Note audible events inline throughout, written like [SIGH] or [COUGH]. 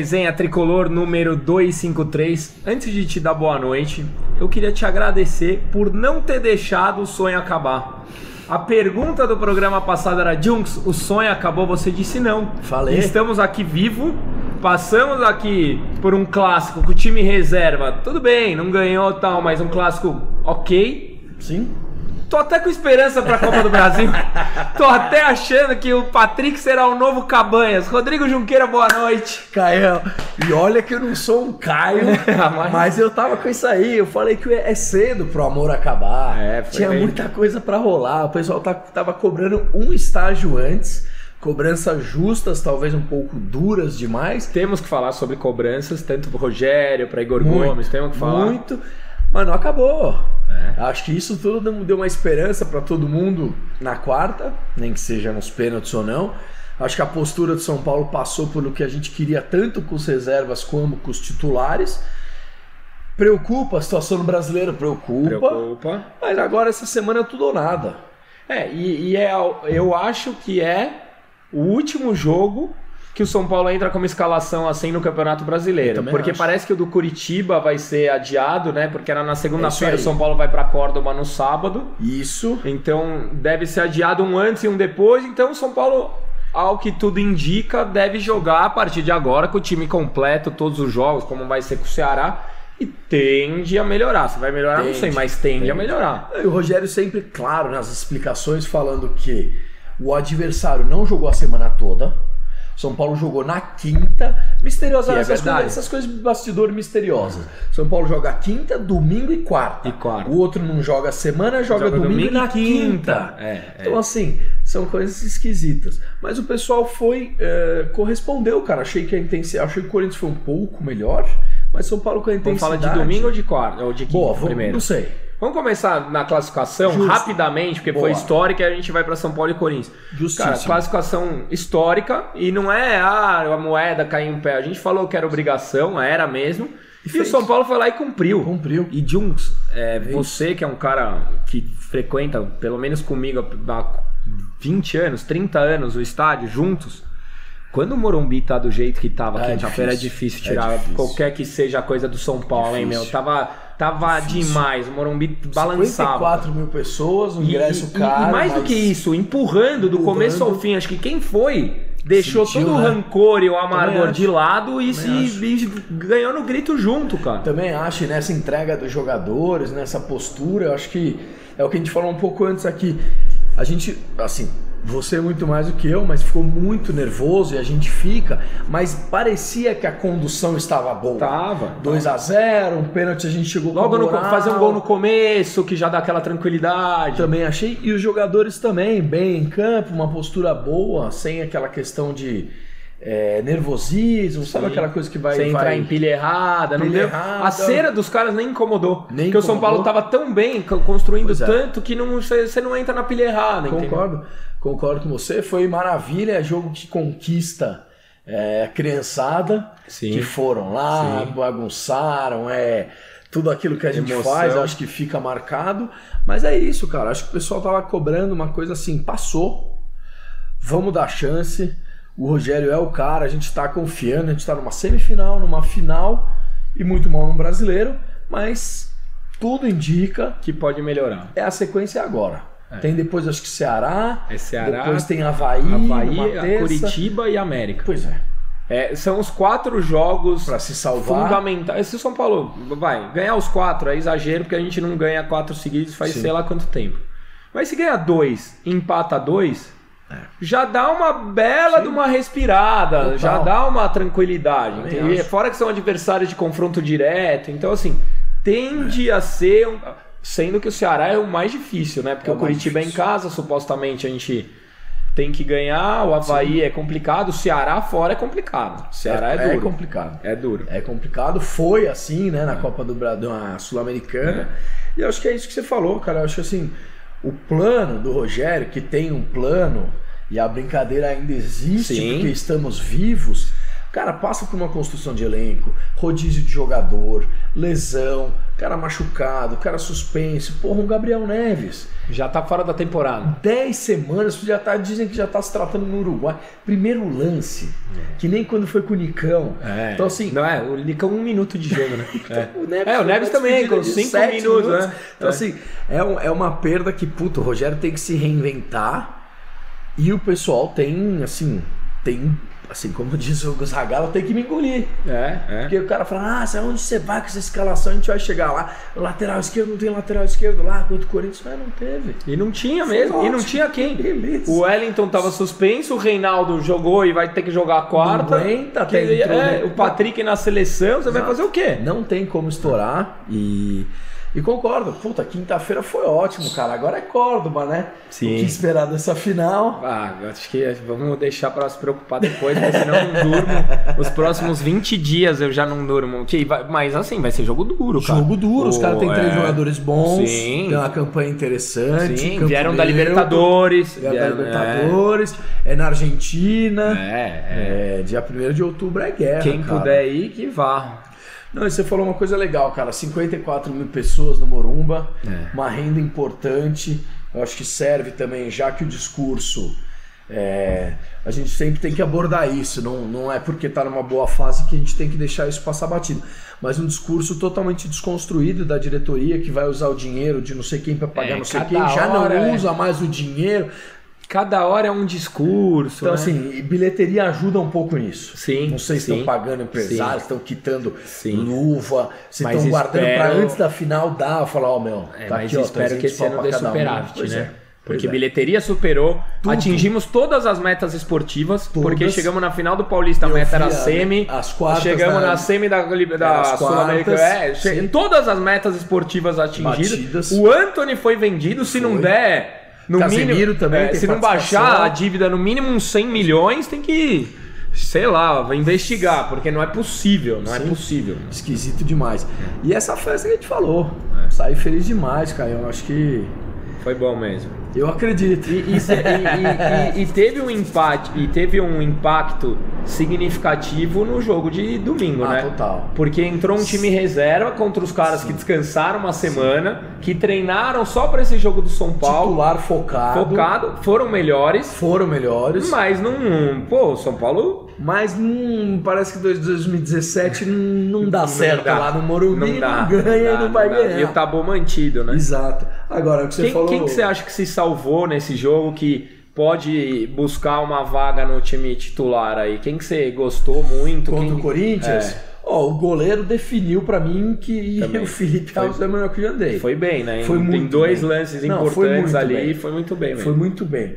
Resenha Tricolor número 253. Antes de te dar boa noite, eu queria te agradecer por não ter deixado o sonho acabar. A pergunta do programa passado era: Junks, o sonho acabou? Você disse não. Falei. Estamos aqui vivo. Passamos aqui por um clássico com o time reserva. Tudo bem, não ganhou tal, mas um clássico ok. Sim. Tô até com esperança pra Copa do Brasil. [LAUGHS] Tô até achando que o Patrick será o novo Cabanhas. Rodrigo Junqueira, boa noite. Caio, e olha que eu não sou um Caio, [LAUGHS] Mas- mas eu tava com isso aí. Eu falei que é cedo pro amor acabar. É, foi Tinha bem. muita coisa pra rolar. O pessoal tá- tava cobrando um estágio antes. Cobranças justas, talvez um pouco duras demais. Temos que falar sobre cobranças, tanto pro Rogério, pra Igor Muito, Gomes, temos que falar. Muito, mas não acabou. É. Acho que isso tudo deu uma esperança pra todo mundo na quarta, nem que seja nos pênaltis ou não. Acho que a postura do São Paulo passou pelo que a gente queria tanto com os reservas como com os titulares. Preocupa a situação no brasileiro, preocupa. Preocupa. Mas agora essa semana é tudo ou nada. É, e, e é, eu acho que é o último jogo que o São Paulo entra como escalação assim no Campeonato Brasileiro. Porque acho. parece que o do Curitiba vai ser adiado, né? Porque era na segunda-feira, É o. São Paulo vai pra Córdoba no sábado. Isso. Então deve ser adiado um antes e um depois. Então o São Paulo, ao que tudo indica, deve jogar a partir de agora com o time completo, todos os jogos, como vai ser com o Ceará. E tende a melhorar. Se vai melhorar, não Tende, sei, mas tende, a tende. melhorar. E o Rogério sempre claro nas explicações falando que o adversário não jogou a semana toda. São Paulo jogou na quinta, misteriosa Que é essas, coisas, essas coisas bastidor misteriosas. São Paulo joga quinta, domingo e quarta. E quarta. O outro não joga semana, joga, domingo, na quinta. É, é. Então, assim, são coisas esquisitas. Mas o pessoal foi. eh, correspondeu, cara. Achei que a intensidade. Achei que o Corinthians foi um pouco melhor. Mas São Paulo com a Vamos intensidade. falar de domingo ou de quarta? Ou de quinta Boa, vamos, primeiro? não sei. Vamos começar na classificação Justo. rapidamente, porque foi Boa. histórica e a gente vai para São Paulo e Corinthians. Justíssimo. Cara, classificação histórica e não é ah, a moeda caiu em pé. A gente falou que era obrigação, era mesmo. E, o fez. São Paulo foi lá e cumpriu. Cumpriu. E Junks, é, Fez. você que é um cara que frequenta, pelo menos comigo, há 20 anos, 30 anos o estádio juntos. Quando o Morumbi tá do jeito que tava É quinta-feira, é difícil. difícil É tirar difícil. qualquer que seja a coisa do São Paulo, hein, meu? Difícil. Tava, tava Difícil. demais, o Morumbi balançava. 54 mil pessoas, um ingresso e- caro. e mais do mas- que isso, empurrando do Empurrando. começo ao fim. Acho que quem foi deixou Sentiu, todo o né? rancor e o amargor de lado e, se, e ganhou no grito junto, cara. Também acho, nessa entrega dos jogadores, nessa postura, eu acho que é o que a gente falou um pouco antes aqui. A gente, assim, você muito mais do que eu, mas ficou muito nervoso e a gente fica, mas parecia que a condução estava boa. Tava. 2 a 0 um pênalti a gente chegou Logo no, fazer um gol no começo, que já dá aquela tranquilidade. Também achei. E os jogadores também, bem em campo, uma postura boa, sem aquela questão de é, nervosismo, sabe Sim. aquela coisa que vai. Sem entrar vai... em pilha errada, não Pilha deu. errada. A cera dos caras nem incomodou. Nem porque o São Paulo incomodou. tava tão bem, co- construindo é. tanto, que não, você você não entra na pilha errada, entendeu? Concordo, com você. Foi maravilha, é jogo que conquista é, a criançada Sim. que foram lá, Sim. bagunçaram, é tudo aquilo que a gente Emoção. faz, eu acho que fica marcado. Mas é isso, cara. Acho que o pessoal tava cobrando uma coisa assim, passou. Vamos dar chance. O Rogério é o cara, a gente tá confiando, a gente tá numa semifinal, numa final e muito mal no brasileiro, mas tudo indica Que pode melhorar. é a sequência agora. Tem depois acho que Ceará, É Ceará, depois tem Havaí, Havaí. Curitiba e América. Pois é, É, são os quatro jogos para se salvar. fundamentais. Se o São Paulo vai ganhar os quatro, é exagero, porque a gente não ganha quatro seguidos faz Sim. sei lá quanto tempo. Mas se ganhar dois, empata dois, já dá uma bela É. Sim. de uma respirada, Total. já dá uma tranquilidade. E. Fora que são adversários de confronto direto, então assim, tende a ser. um- Sendo que o Ceará é o mais difícil, né? Porque É o o Curitiba é em casa, supostamente a gente tem que ganhar, o Havaí é complicado, o Ceará fora é complicado. O Ceará é, é duro. complicado. É duro. É complicado, foi assim, né, na Copa do Brasil, na Sul-Americana. E eu acho que é isso que você falou, cara. Eu acho que assim, o plano do Rogério, que tem um plano e a brincadeira ainda existe Sim. porque estamos vivos. Cara, passa por uma construção de elenco, rodízio de jogador, lesão, cara machucado, cara suspenso. Porra, um Gabriel Neves. Já tá fora da temporada. 10 semanas, já tá, dizem que já tá se tratando no Uruguai. Primeiro lance, que nem quando foi com o Nicão. É. Então, assim, Não é, o Nicão um minuto de jogo, né? [LAUGHS] o Neves, É, o Neves também, com cinco sete minutos, né? Então, É. assim, é, um- é uma perda que, puta, o Rogério tem que se reinventar e o pessoal tem, assim, tem, assim, como diz o Zagallo, tem que me engolir. É, é. Porque o cara fala, ah, sabe onde você vai com essa escalação? A gente vai chegar lá, lateral esquerdo, não tem lateral esquerdo lá, contra o Corinthians, mas não teve. E não tinha Foi mesmo, e não ótimo. tinha quem. Beleza. O Wellington tava suspenso, o Reinaldo jogou e vai ter que jogar a quarta. Não aguenta, Que- até entrou, é, né? o Patrick na seleção, você vai Exato. fazer o quê? Não tem como estourar e. E concordo, puta, quinta-feira foi ótimo, cara. Agora é Córdoba, né? Sim. O que esperar dessa final? Ah, acho que vamos deixar pra se preocupar depois, porque senão eu não durmo. Os próximos 20 dias eu já não durmo. Que vai- mas assim, vai ser jogo duro, cara. Jogo duro, os caras têm três é. jogadores bons, Sim. tem uma campanha interessante. Sim, vieram da Libertadores. Vieram da vieram- Libertadores, é, na Argentina. É, é. É, dia 1 de outubro é guerra. Quem cara. puder ir, que vá. Não, você falou uma coisa legal, cara. 54 mil pessoas no Morumba, É. uma renda importante. Eu acho que serve também, já que o discurso. é, a gente sempre tem que abordar isso. Não, não é porque está numa boa fase que a gente tem que deixar isso passar batido. Mas um discurso totalmente desconstruído da diretoria que vai usar o dinheiro de não sei quem para pagar É, não sei quem, já hora não é. usa mais o dinheiro. Cada hora é um discurso. Então, né? assim, bilheteria ajuda um pouco nisso. Sim, Não sei se sim. estão pagando empresários, estão quitando Sim. luva, se estão guardando espero- para antes da final dar, falar, ó, meu, É, tá mas aqui, espero 300 que esse ano dê um. superávit, Pois né? é, Porque é. bilheteria superou, Tudo. atingimos todas as metas esportivas, Todas. porque chegamos na final do Paulista, a Eu meta era a- semi, as quartas chegamos da- na semi da, da quartas, é, todas as metas esportivas atingidas. Batidas. O Anthony foi vendido, se não Foi. der, no Casemiro mínimo, também é, se não baixar a dívida no mínimo uns 100 milhões, tem que, sei lá, vai investigar, porque não é possível, não é Sim. possível. Esquisito demais. E essa festa que a gente falou, É. saí feliz demais, cara. Eu acho que. Foi bom mesmo. Eu acredito. E, e e- e- teve um empate e teve um impacto significativo no jogo de domingo, Ah, né? total. Porque entrou um time reserva contra os caras que descansaram uma semana, que treinaram só pra esse jogo do São Paulo, Titular focado. focado, foram melhores, Foram melhores. mas não, pô, o São Paulo Mas hum, parece que 2017 não dá certo dá. lá no Morumbi, não, dá, ganha e dá, não vai ganhar. E o tabu mantido, né? Exato. Agora, o que você Quem, falou. quem que você acha que se salvou nesse jogo que pode buscar uma vaga no time titular aí? Quem que você gostou muito? contra Quem- o Corinthians? É. Ó, o goleiro definiu pra mim que [LAUGHS] Também. o Felipe Foi- Alves é melhor que o Jandei. Foi bem, né? Foi Tem muito dois bem. lances Não, foi importantes ali bem. e foi muito bem mesmo. Foi muito bem.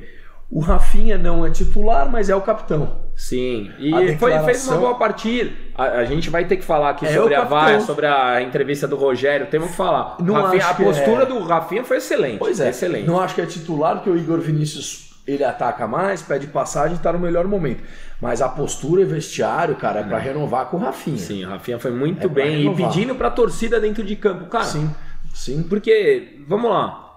O Rafinha não é titular, mas é o capitão. Sim, e A foi, declaração- fez uma boa partida. A, a gente vai ter que falar aqui É sobre a. VAR, sobre a entrevista do Rogério, temos que falar. Não Rafinha- acho a postura é. do Rafinha foi excelente. Pois é. Excelente. Não acho que é titular, porque o Igor Vinícius ele ataca mais, pede passagem e tá no melhor momento. Mas a postura e vestiário, cara, é pra renovar com o Rafinha. Sim, o Rafinha foi muito É bem e pedindo pra torcida dentro de campo. Cara, Sim, sim. Porque, vamos lá,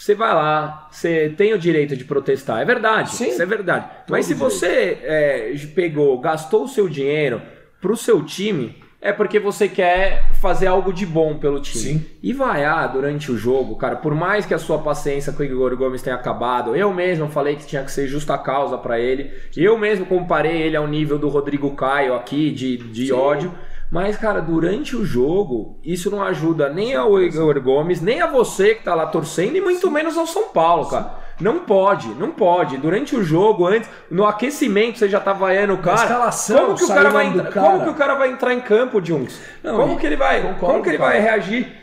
você vai lá, você tem o direito de protestar, é verdade, Sim. isso é verdade. Mas se você é, pegou, gastou o seu dinheiro pro seu time, é porque você quer fazer algo de bom pelo time. Sim. E vaiar durante o jogo, cara, por mais que a sua paciência com o Igor Gomes tenha acabado, eu mesmo falei que tinha que ser justa causa pra ele, eu mesmo comparei ele ao nível do Rodrigo Caio aqui, de, de Sim. ódio. Mas, cara, durante o jogo, isso não ajuda nem ao Igor Gomes, nem a você que tá lá torcendo, e muito menos ao São Paulo, cara. Não pode, não pode. Durante o jogo, antes, no aquecimento, você já tá vaiando o cara. escalação, como que o cara vai entrar? cara. Como que o cara vai entrar em campo, Junks? Não, como que ele vai? concordo, como que ele cara. vai reagir?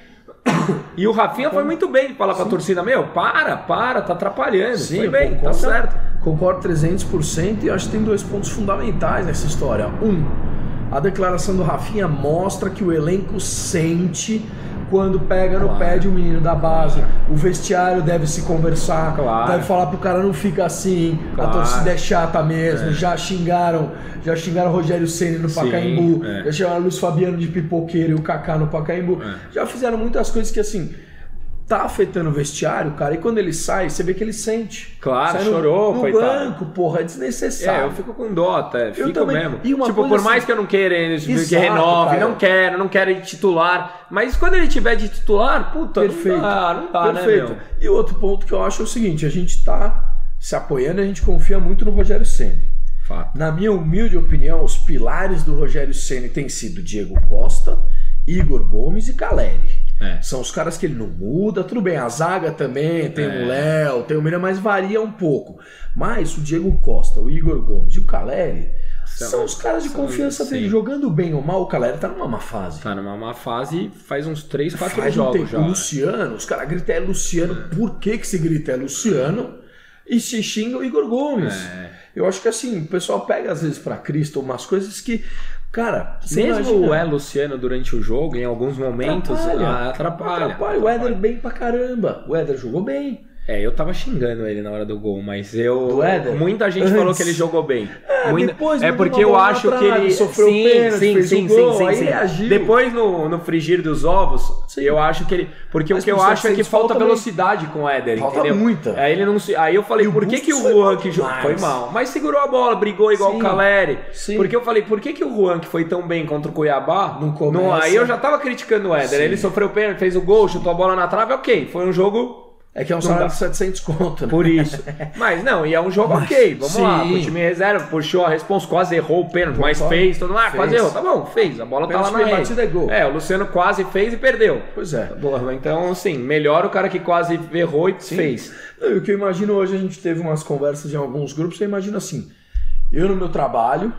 E o Rafinha foi muito bem de falar pra torcida, meu, para, para, tá atrapalhando. Sim, foi bem, tá concordo. certo. Concordo 300% e acho que tem dois pontos fundamentais nessa história. Um, a declaração do Rafinha mostra que o elenco sente quando pega no Claro. pé de um menino da base. O vestiário deve se conversar, Claro. deve falar pro cara não fica assim, Claro. a torcida é chata mesmo. Já xingaram, já xingaram o Rogério Ceni no Sim, Pacaembu, é. já o Luiz Fabiano de pipoqueiro e o Kaká no Pacaembu. É. Já fizeram muitas coisas que assim, tá afetando o vestiário, cara, e quando ele sai, você vê que ele sente. Claro, sai no- chorou, no, coitado. banco, porra, é É, desnecessário. eu fico com dó até, fico também. mesmo. E uma tipo, por assim- mais que eu não queira ele que Exato, renove, cara. não quero, não quero ele titular. Mas quando ele tiver de titular, puta, Perfeito. não dá, não dá, Perfeito. né? E outro ponto que eu acho é o seguinte, a gente tá se apoiando e a gente confia muito no Rogério Ceni. Fato. Na minha humilde opinião, os pilares do Rogério Ceni têm sido Diego Costa, Igor Gomes e Caleri. É. São os caras que ele não muda. Tudo bem, a zaga também, tem É. o Léo, tem o Mira, mas varia um pouco. Mas o Diego Costa, o Igor Gomes e o Caleri São- são, os caras de são- confiança sim. dele. Jogando bem ou mal, o Caleri tá numa má fase. Tá numa má fase faz uns 3, 4 Faz um jogos tempo. já. O Luciano, os caras gritam é Luciano. Por que, que se grita é Luciano? E se xinga o Igor Gomes. É. Eu acho que assim, o pessoal pega às vezes pra Cristo umas coisas que, cara, você Mesmo imagina- o é Luciano durante o jogo, em alguns momentos, ah, atrapalha. atrapalha. O Éder bem pra caramba. O Éder jogou bem. É, eu tava xingando ele na hora do gol, mas eu. Do Éder? Muita gente Antes. falou que ele jogou bem. [LAUGHS] É, Muita- depois é porque eu acho que ele. sofreu sim, pênalti, sim, fez sim, o sim, gol, sim, aí sim. reagiu. Depois no, no frigir dos ovos, Sim. eu acho que ele. Porque Mas o que eu acho é que falta velocidade com o Éder, Falta entendeu? muita. Aí ele não se. Aí eu falei, por que, que o Juan que jogou. Foi mal. Mas segurou a bola, brigou igual Sim. o Caleri. Sim. Porque eu falei, por que, que o Juan, que foi tão bem contra o Cuiabá, Não começa. aí eu já tava criticando o Éder. Ele sofreu pênalti, fez o gol, chutou a bola na trave, ok. Foi um jogo É que é um salário dá. de 700 conto, né? por isso. [LAUGHS] Mas não, e é um jogo Mas, ok. Vamos lá. sim. O time reserva puxou a resposta, quase errou o pênalti, mas fez. Todo mundo, ah, quase Fez. errou. Tá bom, fez. A bola tá lá Pênalti na rede. é gol. É, o Luciano quase fez e perdeu. Pois é. Porra, então, assim, melhor o cara que quase errou e fez. Não, e o que eu imagino hoje, a gente teve umas conversas em alguns grupos, eu imagino assim, eu no meu trabalho,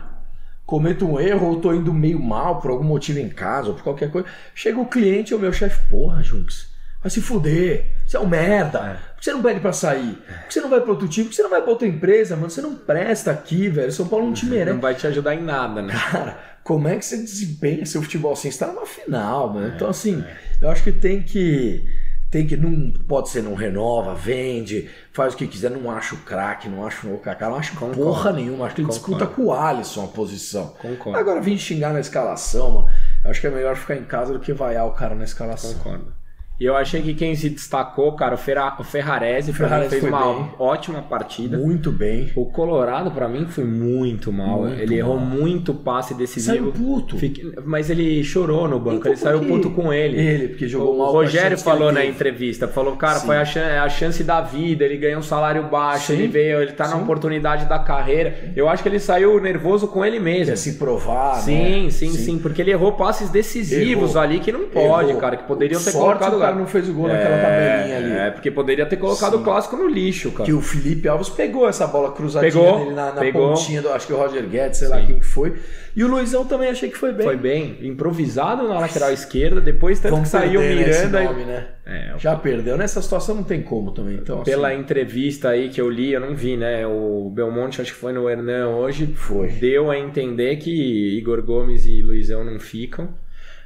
cometo um erro ou tô indo meio mal por algum motivo em casa ou por qualquer coisa, chega o cliente ou o meu chefe, porra, Junks, vai se fuder, você é um merda, por que você não pede pra sair? Por que você não vai pra outro time? Por que você não vai pra outra empresa, mano? Você não presta aqui, velho, São Paulo não te merece. Não vai te ajudar em nada, né? Cara, como é que você desempenha seu futebol assim? Você tá numa final, É, mano. Então, assim, eu acho que tem que. Tem que. Não pode ser, não renova, vende, faz o que quiser. Não acho craque, não acho o Kaká, não acho Concordo. porra nenhuma. Acho que ele Concordo. disputa com o Alisson a posição. Concordo. Agora, vim xingar na escalação, mano. Eu acho que é melhor ficar em casa do que vaiar o cara na escalação. Concordo. E eu achei que quem se destacou, cara, o, Ferra, o Ferrarese, mim, Ferrarese fez uma bem. ótima partida. Muito bem. O Colorado, pra mim, foi muito mal. Muito ele errou mal. muito passe decisivo. Saiu puto. Fique- Mas ele chorou no banco, Então ele saiu puto com ele. Ele, porque jogou o mal a Rogério chance falou na entrevista, falou, cara, Sim. foi a chan- é a chance da vida, ele ganhou um salário baixo, Sim. ele veio, ele tá na Sim. oportunidade da carreira. Eu acho que ele saiu nervoso com ele mesmo. Quer se provar, Sim, né? sim, sim, porque ele errou passes decisivos Errou. ali que não pode, Errou. cara, que poderiam ter Sorte colocado o cara não fez o gol naquela tabelinha ali. É, porque poderia ter colocado o clássico no lixo, cara. Que o Felipe Alves pegou essa bola cruzadinha Pegou, dele na, na pegou. pontinha do, acho que o Roger Guedes, sei lá Sim. quem que foi. E o Luizão também achei que foi bem. Foi bem, improvisado na lateral esquerda, depois tanto Vamos que saiu perder, né, Miranda. nome, né? É, Já perdeu. Nessa situação não tem como também. Então, Pela assim, entrevista aí que eu li, eu não vi, né? O Belmonte, acho que foi no Hernan hoje, Foi. deu a entender que Igor Gomes e Luizão não ficam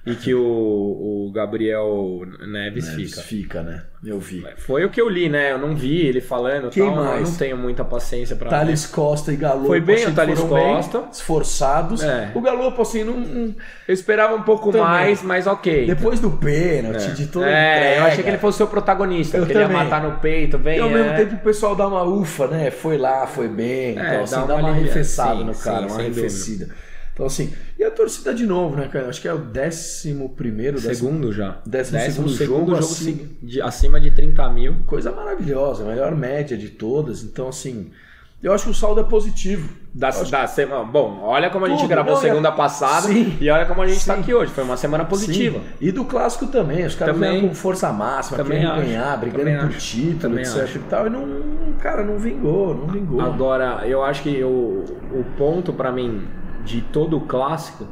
e que o, o Gabriel Neves, Neves fica. fica, né? Eu vi. Foi o que eu li, né? Eu não vi ele falando Quem tal, mais? eu não tenho muita paciência pra Thales Costa e Galo. Foi bem achei o que Thales bem, Costa. esforçados. É. O Galo, assim, não, não- Eu esperava um pouco Também. mais, mas ok. depois do pênalti, de toda a É, eu entrega, achei que ele fosse o protagonista, Eu porque ele ia também. matar no peito, vem. E ao é. mesmo tempo o pessoal dá uma ufa, né? Foi lá, foi bem. É, então, assim, dá dá uma uma, sim, no sim, cara, uma sem dúvida. Então, assim, e a torcida de novo, né, cara? Acho que é o décimo primeiro, décimo... Segundo já. Décimo segundo segundo jogo, jogo assim. segui- de- acima de 30 mil. Coisa maravilhosa, a melhor média de todas. Então, assim, eu acho que o saldo é positivo. Da, da semana. Bom, olha como a gente Tudo, gravou não, segunda passada Sim. e olha como a gente tá Sim. aqui hoje. Foi uma semana positiva. Sim. E do clássico também. Os caras vêm com força máxima, Também querendo acho. ganhar, brigando Também por acho. título, Também etc acho. e tal. E não, cara, não vingou, não vingou. Agora, eu acho que o, o ponto pra mim de todo o clássico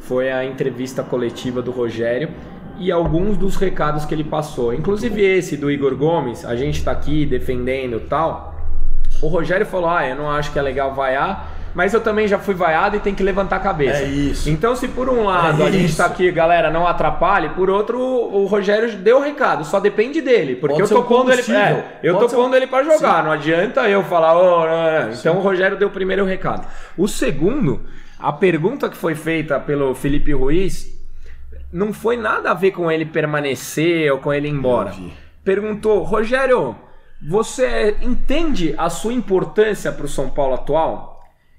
foi a entrevista coletiva do Rogério e alguns dos recados que ele passou. Inclusive esse do Igor Gomes, a gente tá aqui defendendo tal. O Rogério falou: Ah, eu não acho que é legal vaiar, mas eu também já fui vaiado e tem que levantar a cabeça. É isso. Então, se por um lado É a gente isso. tá aqui, galera, não atrapalhe, por outro, o Rogério deu o recado, só depende dele. Porque Pode eu tô pondo ele. É, eu Pode tô pondo um- ele pra jogar, não adianta eu falar, "Ô, não, não". então o Rogério deu o primeiro recado. O segundo, a pergunta que foi feita pelo Felipe Ruiz não foi nada a ver com ele permanecer ou com ele ir embora. Perguntou: Rogério, você entende a sua importância para o São Paulo atual?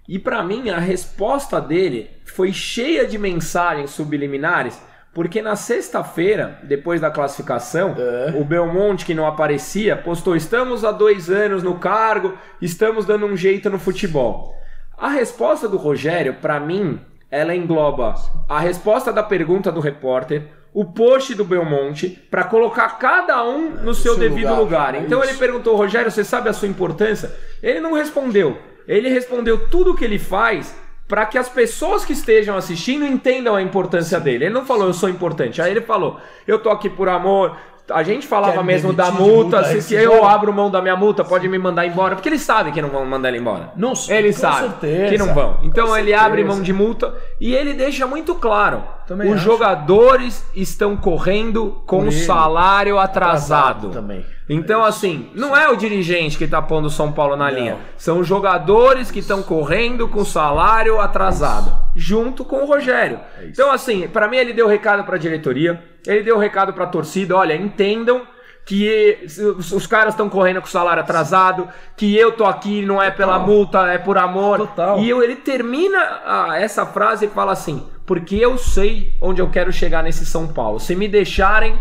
E para mim a resposta dele foi cheia de mensagens subliminares, porque na sexta-feira, depois da classificação, É. o Belmonte, que não aparecia, postou: Estamos há dois anos no cargo, estamos dando um jeito no futebol. A resposta do Rogério, para mim, ela engloba a resposta da pergunta do repórter, o post do Belmonte, para colocar cada um no seu, seu devido lugar. lugar, é Então isso. ele perguntou: Rogério, você sabe a sua importância? Ele não respondeu. Ele respondeu tudo o que ele faz para que as pessoas que estejam assistindo entendam a importância dele. Ele não falou eu sou importante. Aí ele falou eu tô aqui por amor. A gente falava mesmo da multa, multa se, se eu abro mão da minha multa, pode me mandar embora, porque eles sabem que não vão mandar ele embora. Não, Ele sabe certeza, que não vão. Então ele certeza. abre mão de multa e ele deixa muito claro: Também os acho. jogadores estão correndo com Por salário atrasado. também. Então, assim, não é o dirigente que tá pondo o São Paulo na Não. linha. São os jogadores que estão correndo com salário atrasado, junto com o Rogério. É isso. Então, assim, pra mim ele deu recado pra diretoria, ele deu recado pra torcida, olha, entendam que os, caras estão correndo com salário atrasado, que eu tô aqui não é pela Total. multa, é por amor. Total. E eu- ele termina a- essa frase e fala assim: porque eu sei onde eu quero chegar nesse São Paulo. Se me deixarem.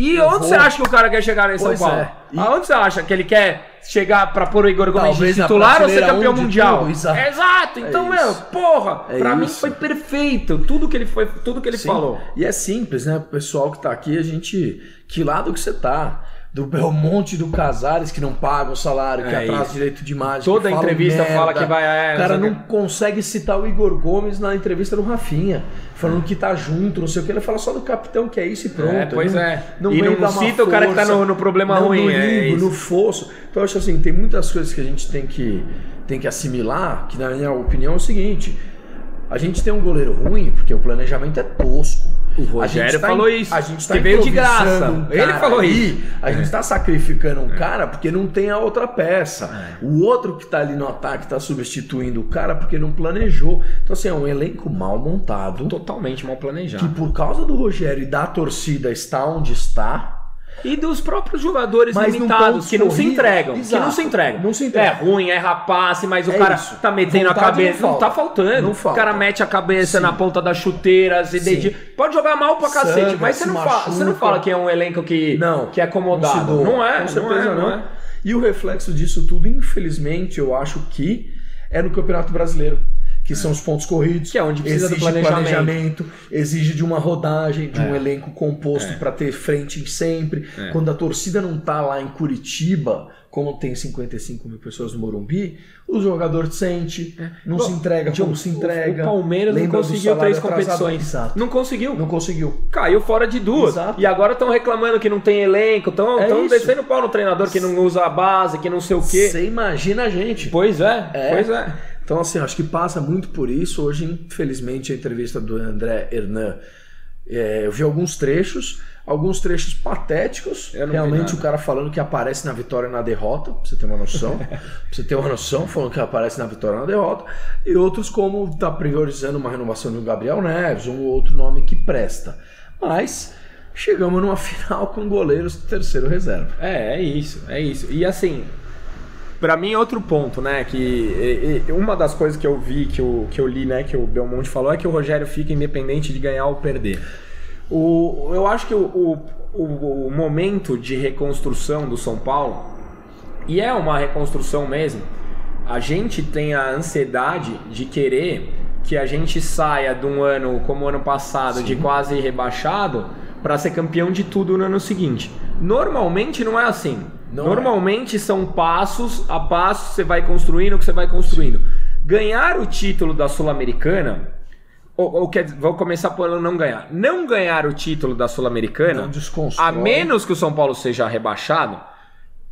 E Eu onde vou. você acha que o cara quer chegar nesse São Pois Paulo? é. E- Aonde você acha que ele quer chegar pra pôr o Igor Gomes de Talvez titular ou ser campeão mundial? tudo, exato. Exato. Então, É meu, porra, É pra mim foi perfeito. Tudo que ele foi, tudo que ele Sim. falou. E é simples, né? Pro pessoal que tá aqui, a gente. Que lado que você tá? Do Belmonte do Casares que não pagam o salário, que É atrasa isso. direito de imagem. Toda que falam entrevista merda. fala que vai. É, O cara não o quê. consegue citar o Igor Gomes na entrevista do Rafinha, falando que tá junto, não sei o que. Ele fala só do capitão que é isso e pronto. É, pois Não- é. Não E não uma cita o cara que tá no- no problema não ruim, No é no fosso. Então eu acho assim, tem muitas coisas que a gente tem que, tem que assimilar, que na minha opinião é o seguinte. A gente tem um goleiro ruim porque o planejamento é tosco. O Rogério tá falou isso, A gente tá que veio de graça. um Ele falou aí, isso. A gente tá sacrificando um cara porque não tem a outra peça. É. O outro que tá ali no ataque tá substituindo o cara porque não planejou. Então, assim, é um elenco mal montado. Totalmente mal Que planejado. por causa do Rogério e da torcida está onde está. E dos próprios jogadores Mas não limitados, que não se entregam. Que não se entregam. Não se entregam. É ruim, é rapaz, mas o É cara isso. tá metendo a Vontade cabeça. não Não, tá falta. faltando. Não O falta. cara mete a cabeça Sim. na ponta das chuteiras e dedica. Pode jogar mal pra cacete, Sangra, mas você não, fala, você não fala que é um elenco que, Não. que é acomodado. doa. Não, é, Com certeza não é, não não. é. E o reflexo disso tudo, infelizmente, eu acho que é no Campeonato Brasileiro. Que são os pontos corridos. Que é onde precisa exige planejamento. exige de uma rodagem, de um É. elenco composto É. para ter frente sempre. É. Quando a torcida não tá lá em Curitiba, como tem 55 mil pessoas no Morumbi, o jogador sente, não É. Bom, se entrega como se entrega. O Palmeiras não conseguiu três competições. Não conseguiu. Não conseguiu. Caiu fora de duas. Exato. E agora estão reclamando que não tem elenco. Estão É descendo o pau no treinador que não usa a base, que não sei o quê. Você imagina a gente. Pois é, É. pois é. Então, assim, acho que passa muito por isso. Hoje, infelizmente, a entrevista do André Hernan, é, eu vi alguns trechos, alguns trechos patéticos. Realmente, o cara falando que aparece na vitória e na derrota, pra você ter uma noção. [LAUGHS] pra você ter uma noção, falando que aparece na vitória e na derrota. E outros, como tá priorizando uma renovação do Gabriel Neves, um outro nome que presta. Mas chegamos numa [LAUGHS] final com goleiros terceiro reserva. É, é isso, é isso. E assim, pra mim outro ponto, né, que uma das coisas que eu vi, que eu, que eu li, né, que o Belmonte falou é que o Rogério fica independente de ganhar ou perder. O, eu acho que o, o, o- o momento de reconstrução do São Paulo, e é uma reconstrução mesmo, a gente tem a ansiedade de querer que a gente saia de um ano como o ano passado, de quase rebaixado, para ser campeão de tudo no ano seguinte. Normalmente não é assim. Não Normalmente são passos a passos, você vai construindo o que você vai construindo. Ganhar o título da Sul-Americana, ou, ou quer vou começar por não ganhar. Não ganhar o título da Sul-Americana, Não a menos que o São Paulo seja rebaixado,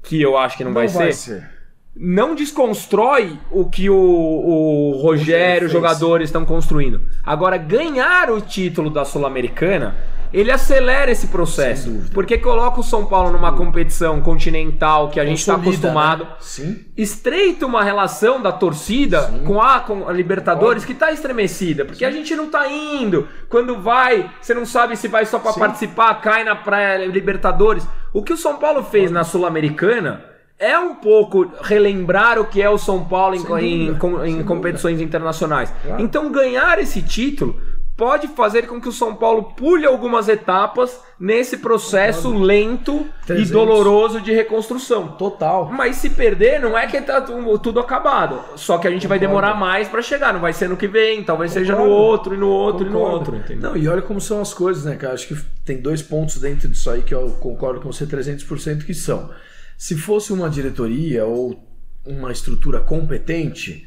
que eu acho que não, vai, ser, não desconstrói o que o, o Rogério, os jogadores estão construindo. Agora, ganhar o título da Sul-Americana ele acelera esse processo. Porque coloca o São Paulo numa competição continental que a gente está acostumado. Né? Sim. Estreita uma relação da torcida com a, com a Libertadores que está estremecida. Porque Sim. a gente não está indo. Quando vai, você não sabe se vai só para participar, cai na praia Libertadores. O que o São Paulo fez na Sul-Americana é um pouco relembrar o que é o São Paulo em, dúvida, em, em competições dúvida. internacionais. Claro. Então, ganhar esse título pode fazer com que o São Paulo pule algumas etapas nesse processo lento 300. e doloroso de reconstrução. Total. Mas se perder, não é que tá tudo acabado. Só que a gente Concordo. vai demorar mais para chegar. Não vai ser no que vem, talvez Concordo. seja no outro, e no outro, Concordo. e no outro. Entendeu? Não, e olha como são as coisas, né, cara? Acho que tem dois pontos dentro disso aí que eu concordo com você 300% que são. Se fosse uma diretoria ou uma estrutura competente,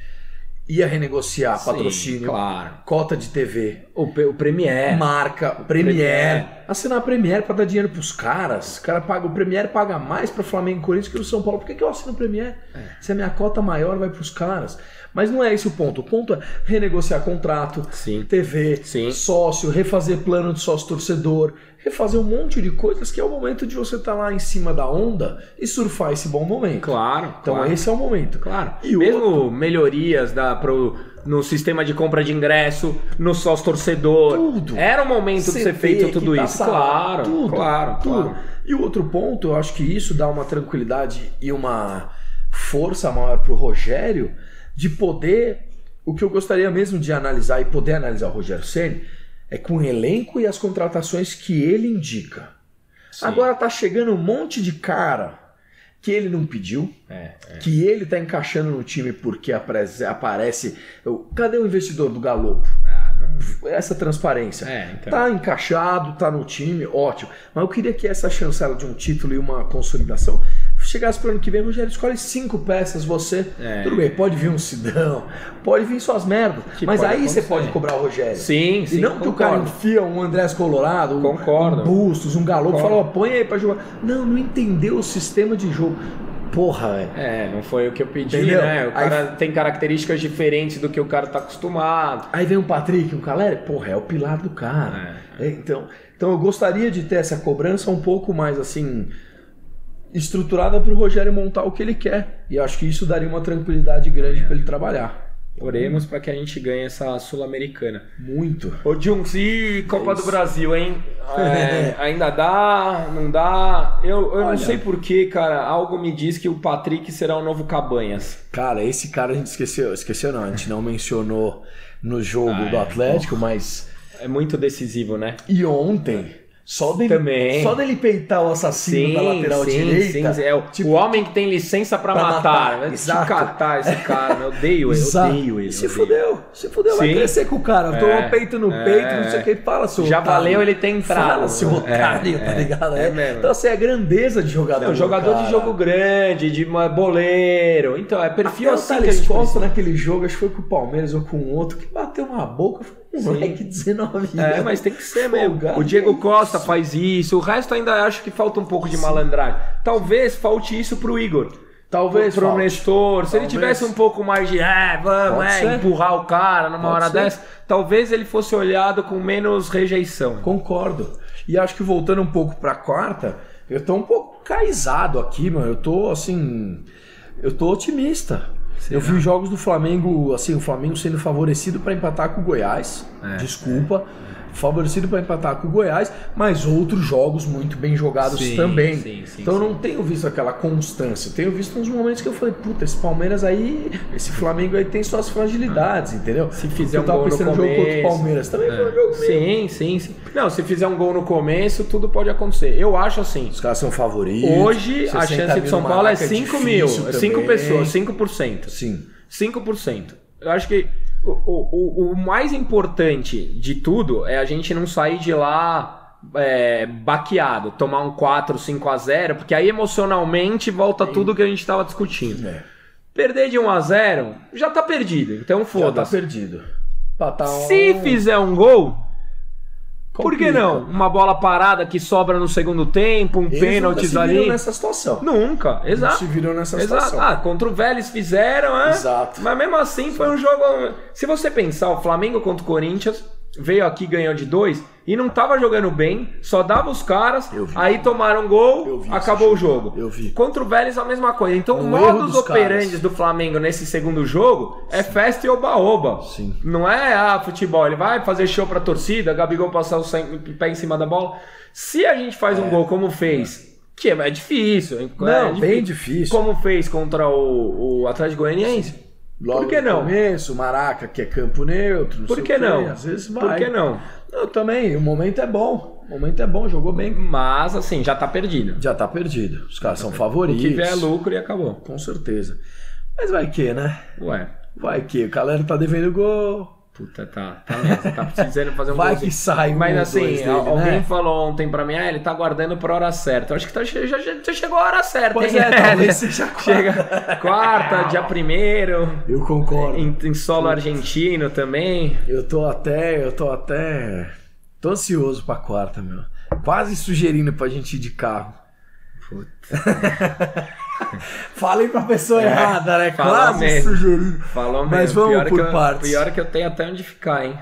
ia renegociar Sim, patrocínio, claro. cota de TV, o, o Premier, marca, o Premier, assinar a Premier para dar dinheiro pros caras. O cara paga, o Premier paga mais para Flamengo e Corinthians que o São Paulo. Por que, que eu assino o Premier? É. Se a minha cota maior vai pros caras. Mas não é esse o ponto. O ponto é renegociar contrato, Sim. TV, Sim. sócio, refazer plano de sócio torcedor, refazer um monte de coisas que é o momento de você estar tá lá em cima da onda e surfar esse bom momento. Claro. Então claro. esse é o momento. Claro. E mesmo outro... melhorias da pro no sistema de compra de ingresso, no sócio torcedor. Tudo. Era o momento de ser feito tudo isso. Claro, tudo, claro, tudo. Claro. E o outro ponto, eu acho que isso dá uma tranquilidade e uma força maior para o Rogério de poder. O que eu gostaria mesmo de analisar e poder analisar o Rogério Senna é com o elenco e as contratações que ele indica. Sim. Agora tá chegando um monte de cara que ele não pediu, é, é. que ele tá encaixando no time porque aparece. aparece cadê o investidor do Galopo? Ah, essa transparência. É, então. Tá encaixado, tá no time, ótimo. Mas eu queria que essa chancela de um título e uma consolidação chegasse para o ano que vem, Rogério, escolhe cinco peças você. É. Tudo bem, pode vir um Sidão, pode vir suas merdas. Que mas aí acontecer. você pode cobrar o Rogério. Sim, sim. E não que o cara enfia um Andrés Colorado, concordo. um Bustos, um Galo, fala, ó, põe aí para jogar. Não, não entendeu o sistema de jogo. Porra, velho. É, não foi o que eu pedi, Entendeu? né? O cara aí... tem características diferentes do que o cara tá acostumado. Aí vem um Patrick, um Caleri, porra, é o pilar do cara. É. É, então, então eu gostaria de ter essa cobrança um pouco mais assim estruturada para o Rogério montar o que ele quer. E acho que isso daria uma tranquilidade grande é. para ele trabalhar. Oremos para que a gente ganhe essa Sul-Americana. Muito. Ô Junks, e Copa é do Brasil, hein? [LAUGHS] É, ainda dá? Não dá? Eu, eu não sei porquê, cara. Algo me diz que o Patrick será o novo Cabanhas. Cara, esse cara a gente esqueceu. Esqueceu não, a gente não mencionou no jogo ah, do é. Atlético, mas. É muito decisivo, né? E ontem só dele, Também. Só dele peitar o assassino sim, da lateral sim, direita. Sim, é o, tipo, o homem que tem licença pra, pra matar. matar. Exato. catar esse [LAUGHS] cara, eu odeio ele. Eu odeio ele. Se fudeu, se fudeu. Vai crescer com o cara. É, peito no é, peito, não sei o que. Fala, seu Já otário. valeu ele ter entrado. Fala, seu é, otário, tá é, ligado? É, mesmo. Então, assim, é a grandeza de jogador. Não, jogador cara. de jogo grande, de boleiro. Então, é perfil Até assim. O Thales Costa naquele jogo, acho que foi com o Palmeiras ou com outro, que bateu uma boca. Moleque 19 anos. É, mas tem que ser mesmo. O Diego Costa faz isso. O resto ainda acho que falta um pouco de Sim. malandragem. Talvez falte isso pro Igor. Talvez pro falte. Nestor. Se talvez. ele tivesse um pouco mais de é, vamos, é, empurrar o cara numa Pode hora ser. dessa, talvez ele fosse olhado com menos rejeição. Concordo. E acho que voltando um pouco pra quarta, eu tô um pouco caizado aqui, mano. Eu tô assim. Eu tô otimista. Será? Eu vi jogos do Flamengo, assim, o Flamengo sendo favorecido para empatar com o Goiás. É, Desculpa. É favorecido para empatar com o Goiás, mas outros jogos muito bem jogados sim, também. Sim, sim, então eu não tenho visto aquela constância. Tenho visto uns momentos que eu falei, puta, esse Palmeiras aí, esse Flamengo aí tem suas fragilidades, entendeu? Se fizer um gol no começo, jogo contra o Palmeiras também é. foi um jogo Sim, sim, sim. Não, se fizer um gol no começo, tudo pode acontecer. Eu acho assim. Os caras são favoritos. Hoje a chance de São Paulo é 5 mil, 5 pessoas, 5%. Sim. 5%. Eu acho que o, o, o mais importante de tudo é a gente não sair de lá é, baqueado, tomar um 4, 5 a 0, porque aí emocionalmente volta Sim. tudo que a gente estava discutindo. É. Perder de 1 a 0 já tá perdido, então foda-se. Já tá perdido. Se fizer um gol, por que não? Uma bola parada que sobra no segundo tempo, um pênalti ali. Não se nessa situação. Nunca, exato. Não se viram nessa exato. situação. Ah, contra o Vélez fizeram, é? Exato. Mas mesmo assim foi um jogo. Se você pensar, o Flamengo contra o Corinthians veio aqui ganhou de dois e não tava jogando bem, só dava os caras, aí tomaram gol, acabou o jogo. Eu vi. Contra o Vélez a mesma coisa. Então o modus dos operandi do Flamengo nesse segundo jogo é festa e oba-oba. Sim. Não é ah, futebol, ele vai fazer show pra torcida, Gabigol passar o pé em cima da bola. Se a gente faz um gol como fez, que é, é difícil, é Não, bem difícil. Como fez contra o, o Atlético Goianiense? Logo Por que no não? começo, o Maraca, que é campo neutro. não Por que o quê, não? Às vezes Por vai. que não? Eu também, o momento é bom. O momento é bom, jogou bem. Mas assim, já tá perdido. Já tá perdido. Os caras são O favoritos. que vier é lucro e acabou. Com certeza. Mas vai que, né? Ué, Vai que. O galera tá devendo gol. Puta, tá, tá mesmo. Tá precisando fazer um Vai golzinho. que sai Mas assim, dele, al- alguém né? falou ontem pra mim, ah, ele tá guardando pra hora certa. Eu acho que tá, já, já, já chegou a hora certa, Pois hein? é, talvez [LAUGHS] seja Chega quarta, dia [LAUGHS] primeiro, Eu concordo. em, em solo argentino também. Eu tô até. Eu tô até. Tô ansioso pra quarta, meu. Quase sugerindo pra gente ir de carro. [LAUGHS] [LAUGHS] Falei pra pessoa errada, né? mesmo. sugerindo. Falou Mas mesmo. vamos pior por eu, partes. Pior que eu tenho até onde ficar, hein?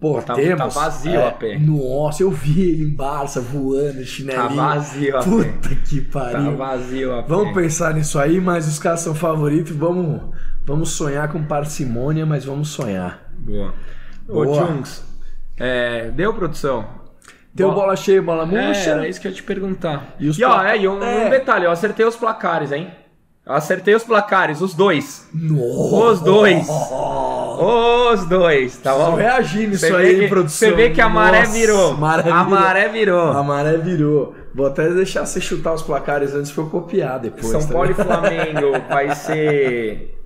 Pô, Tá- temos. tá vazio é, a pé. Nossa, eu vi ele em Barça voando, chinelinho. Tá vazio a pé. Puta que Tá pariu. vazio a Vamos pé. pensar nisso aí, mas os caras são favoritos. Vamos, vamos sonhar com parcimônia, mas vamos sonhar. Boa. Ô, Boa. Jungs, é, deu produção? Deu Bola- bola cheia, bola É, murcha. era isso que eu ia te perguntar. E os ó, é, e um, É. um detalhe, eu acertei os placares, hein? Eu acertei os placares, os dois. Nossa. Os dois. Os dois, tá bom? reagir nisso Você aí, que- produção. Você vê que a maré Nossa, virou. maré a virou. maré virou. A maré virou. Vou até deixar você chutar os placares antes pra eu copiar depois. São tá Paulo e? Flamengo vai ser. [LAUGHS]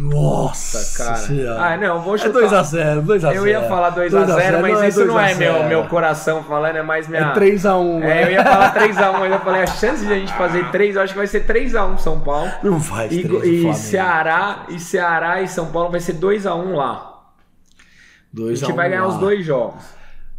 Nossa, Cara. Senhora. Ah, não, vou É chutar. 2x0, 2x0. Eu ia falar 2x0, mas isso não é 2 a meu, 0. meu coração falando, é mais minha. É 3x1. É, eu ia falar 3x1, mas eu falei, a chance de a gente fazer 3, eu acho que vai ser 3x1 São Paulo. Não faz E, 3 o e Flamengo. Ceará, e Ceará e São Paulo vai ser 2x1 lá. A 2 gente a 1 vai ganhar lá. os dois jogos.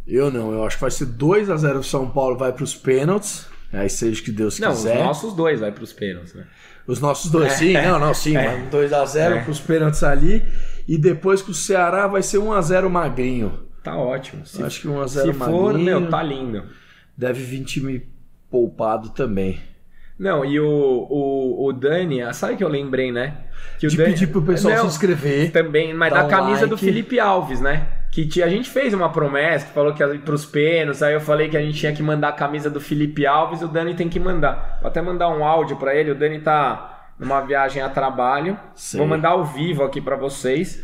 Eu não, eu acho que vai ser 2x0 o São Paulo, vai pros pênaltis. Aí seja o que Deus Não, quiser. os nossos dois vai pros pênaltis, né? Os nossos dois, sim, não, não, sim, É. mas 2x0 É. pros pênaltis ali. E depois com o Ceará vai ser 1x0 magrinho. Tá ótimo. Se, acho que 1x0 se for, magrinho. meu, tá lindo. Deve vir time poupado também. Não, e o, o, o Dani, ah, sabe que eu lembrei, né? Que o De Dani- pedir pro pessoal Não, se inscrever. Também, mas da um camisa do like. Felipe Alves, né? Que a gente fez uma promessa, que falou que ia ir pros pênaltis, aí eu falei que a gente tinha que mandar a camisa do Felipe Alves, o Dani tem que mandar. Vou até mandar um áudio pra ele, o Dani tá numa viagem a trabalho. Sei. Vou mandar ao vivo aqui pra vocês.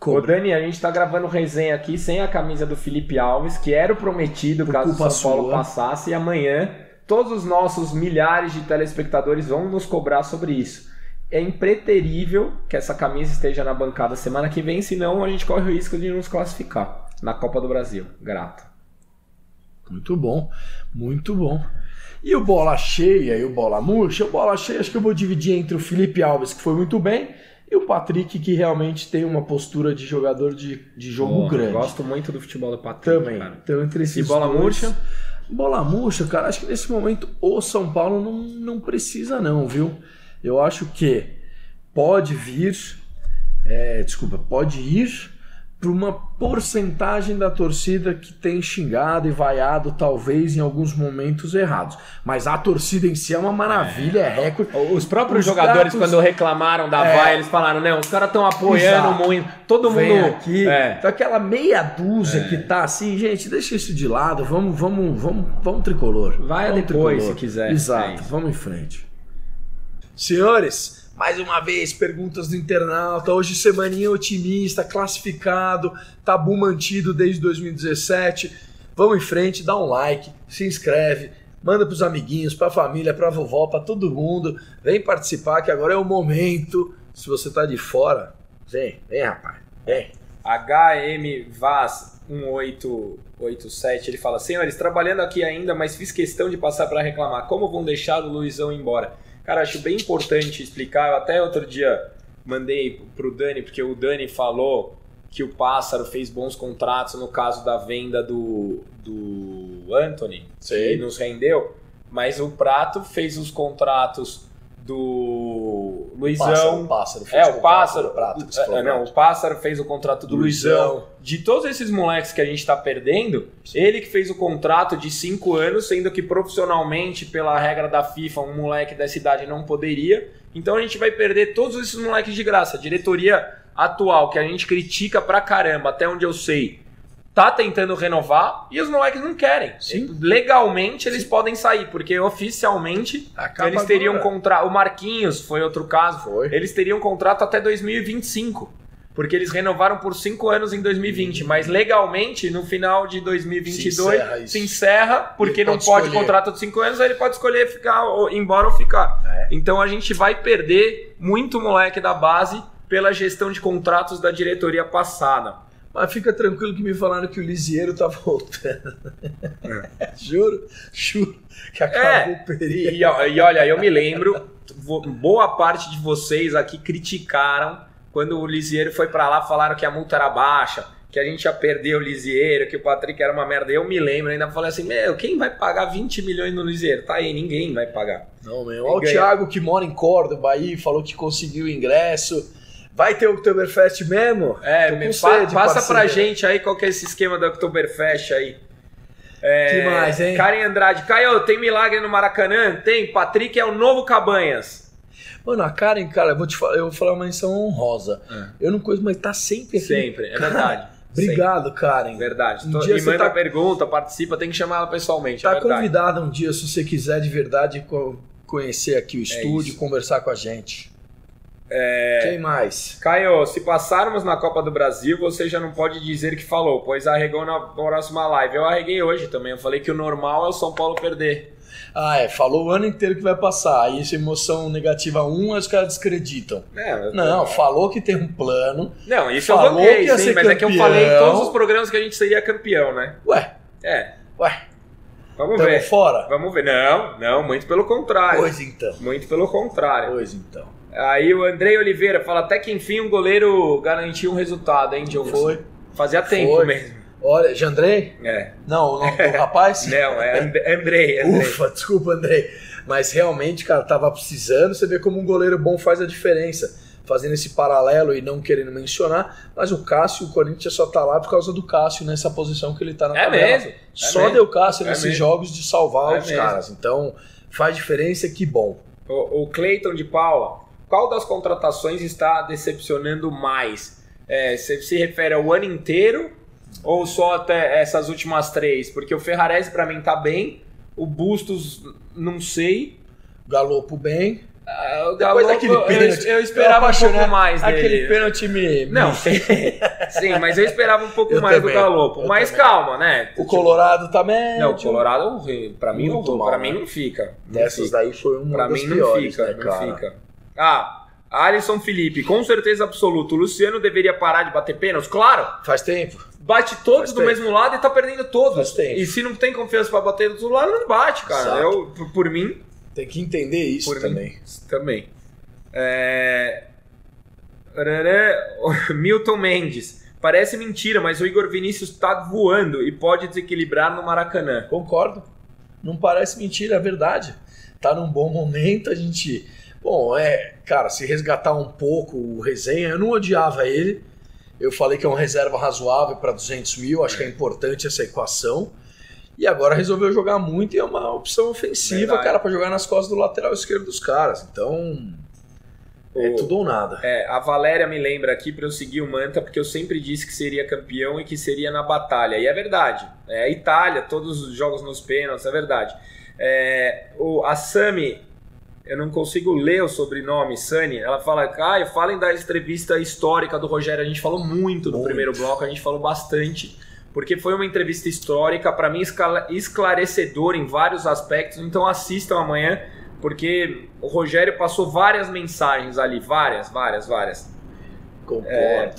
Ô Cobra. Dani, a gente tá gravando resenha aqui sem a camisa do Felipe Alves, que era o prometido Por caso o São Paulo sua. passasse, e amanhã todos os nossos milhares de telespectadores vão nos cobrar sobre isso. É impreterível que essa camisa esteja na bancada semana que vem, senão a gente corre o risco de nos classificar na Copa do Brasil. Grato. Muito bom, muito bom. E o bola cheia e o bola murcha? O bola cheia acho que eu vou dividir entre o Felipe Alves, que foi muito bem, e o Patrick, que realmente tem uma postura de jogador de, de jogo Porra, grande. Gosto muito do futebol do Patrick, Também. cara. Então, entre esses E bola dois- murcha? Bola murcha, cara, acho que nesse momento o São Paulo não, não precisa, não, viu? Eu acho que pode vir, é, desculpa, pode ir para uma porcentagem da torcida que tem xingado e vaiado, talvez em alguns momentos errados. Mas a torcida em si é uma maravilha, é, recorde. Os próprios Os jogadores, gatos- quando reclamaram da É. vaia, eles falaram: não, os caras estão apoiando Exato. muito. Todo mundo. Aqui, É. então aquela meia dúzia que tá assim, gente, deixa isso de lado, vamos, vamos, vamos, vamos tricolor. Vai vamos depois, se quiser. É Exato, isso. vamos em frente. Senhores, mais uma vez, perguntas do internauta. Hoje, semaninha otimista, classificado, tabu mantido desde 2017. Vamos em frente, dá um like, se inscreve, manda pros amiguinhos, pra família, pra vovó, pra todo mundo. Vem participar, que agora é o momento. Se você tá de fora, vem, vem, rapaz, vem. HM Vaz 1887, ele fala: Senhores, trabalhando aqui ainda, mas fiz questão de passar para reclamar. Como vão deixar o Luizão embora? Cara, acho bem importante explicar. Eu até outro dia mandei pro Dani, porque o Dani falou que o Pássaro fez bons contratos no caso da venda do, do Anthony, Sei. que nos rendeu, mas o Prato fez os contratos do Luizão. Pássaro, pássaro fez É, o contrato pássaro. você é, não, o pássaro fez o contrato do Luizão. Luizão. De todos esses moleques que a gente tá perdendo, ele que fez o contrato de cinco anos, sendo que profissionalmente, pela regra da FIFA, um moleque dessa idade não poderia. Então a gente vai perder todos esses moleques de graça. A diretoria atual, que a gente critica pra caramba, até onde eu sei, tá tentando renovar e os moleques não querem. Sim. Legalmente eles podem sair, porque oficialmente Acaba eles teriam contrato. O Marquinhos foi outro caso. Foi. Eles teriam contrato até 2025. Porque eles renovaram por cinco anos em 2020, mas legalmente no final de 2022 Se encerra se encerra, porque Ele não pode pode escolher. contrato de cinco anos, aí ele pode escolher ficar ou, embora ou ficar. É. Então a gente vai perder muito moleque da base pela gestão de contratos da diretoria passada. Mas fica tranquilo que me falaram que o Lisieiro tá voltando. [LAUGHS] juro, juro que acabou É. o período. E, e olha, eu me lembro, boa parte de vocês aqui criticaram quando o Lisieiro foi pra lá, falaram que a multa era baixa, que a gente ia perder o Lisieiro, que o Patrick era uma merda. Eu me lembro, ainda falei assim: Meu, quem vai pagar 20 milhões no Lisieiro? Tá aí, ninguém vai pagar. Não, meu. Olha o. Thiago que mora em Córdoba aí, falou que conseguiu o ingresso. Vai ter o Oktoberfest mesmo? É, me sede, passa parceiro. pra gente aí qual que é esse esquema do Oktoberfest aí. É, Que mais, hein? Karen Andrade, Caio, tem milagre no Maracanã? Tem, Patrick é o novo Cabanhas. Mano, a Karen, cara, eu vou te falar, eu vou falar uma menção honrosa. É. Eu não conheço, mas tá sempre aqui. Sempre, é verdade. [LAUGHS] Obrigado, Karen. Verdade. Um Tô- dia e manda tá- pergunta, participa, tem que chamar ela pessoalmente, Tá é convidada um dia, se você quiser de verdade co- conhecer aqui o estúdio, isso. conversar com a gente. É... Quem mais? Caio, se passarmos na Copa do Brasil, você já não pode dizer que falou, pois arregou na próxima live. Eu arreguei hoje também, eu falei que o normal é o São Paulo perder. Ah, é, falou o ano inteiro que vai passar. Aí essa emoção negativa 1, aí os caras descreditam. É, Não, falou que tem um plano. Não, isso Falou eu banquei, que ia sim, mas é que eu falei em todos os programas que a gente seria campeão, né? Ué, É, ué, vamos tamo ver. fora? Vamos ver. Não, não, muito pelo contrário. Pois então. Muito pelo contrário. Pois então. Aí o Andrei Oliveira fala até que enfim um goleiro garantiu um resultado, hein, Diogo? Foi. Fazia tempo Foi. mesmo. Olha, Jandrei? É. Não, o nome do [LAUGHS] rapaz? Não, é And- Andrei, Andrei. Ufa, desculpa, Andrei. Mas realmente, cara, tava precisando. Você vê como um goleiro bom faz a diferença. Fazendo esse paralelo e não querendo mencionar. Mas o Cássio, o Corinthians só tá lá por causa do Cássio nessa posição que ele tá na É tabela. mesmo, é Só mesmo. deu Cássio É nesses mesmo. jogos de salvar É os mesmo. caras. Então, faz diferença, que bom. O, o Cleiton de Paula, qual das contratações está decepcionando mais? É, você se refere ao ano inteiro ou só até essas últimas três? Porque o Ferrarese pra mim tá bem, o Bustos não sei. Galopo bem. Ah, o Depois Galo, daquele eu, pênalti, eu esperava um apaixonei- pouco mais Aquele dele. pênalti me. Não, [LAUGHS] sim, mas eu esperava um pouco Eu mais também, do Galopo. eu Mas também. calma, né? O Colorado tá médio. Não, o Colorado, é horrível. pra mim, Muito não, mal, pra né? mim não fica. Não Dessas fica. daí foi uma Pra mim não piores, fica, né, não cara? fica. Ah, Alisson Felipe, com certeza absoluta. O Luciano deveria parar de bater pênaltis? Claro! Faz tempo. Bate todos Faz do tempo. mesmo lado e tá perdendo todos. Faz tempo. E se não tem confiança pra bater do outro lado, não bate, cara. Exato. Eu, por- por mim, Tem que entender isso por também. mim, também. É... [LAUGHS] Milton Mendes. Parece mentira, mas o Igor Vinícius tá voando e pode desequilibrar no Maracanã. Concordo. Não parece mentira, é verdade. Tá num bom momento, a gente. Bom, é, cara, se resgatar um pouco o resenha, eu não odiava ele. Eu falei que é uma reserva razoável para 200 mil, acho que é importante essa equação. E agora resolveu jogar muito e é uma opção ofensiva, Verdade. cara, para jogar nas costas do lateral esquerdo dos caras. Então, é tudo ou nada. É, a Valéria me lembra aqui para eu seguir o Manta, porque eu sempre disse que seria campeão e que seria na batalha. E é verdade. É a Itália, todos os jogos nos pênaltis, é verdade. É, o, a Sami, eu não consigo ler o sobrenome, Sani, ela fala, Caio, falem da entrevista histórica do Rogério. A gente falou muito no Muito. primeiro bloco, a gente falou bastante. Porque foi uma entrevista histórica, para mim esclarecedora em vários aspectos. Então assistam amanhã, porque o Rogério passou várias mensagens ali, várias, várias, várias. Concordo. É,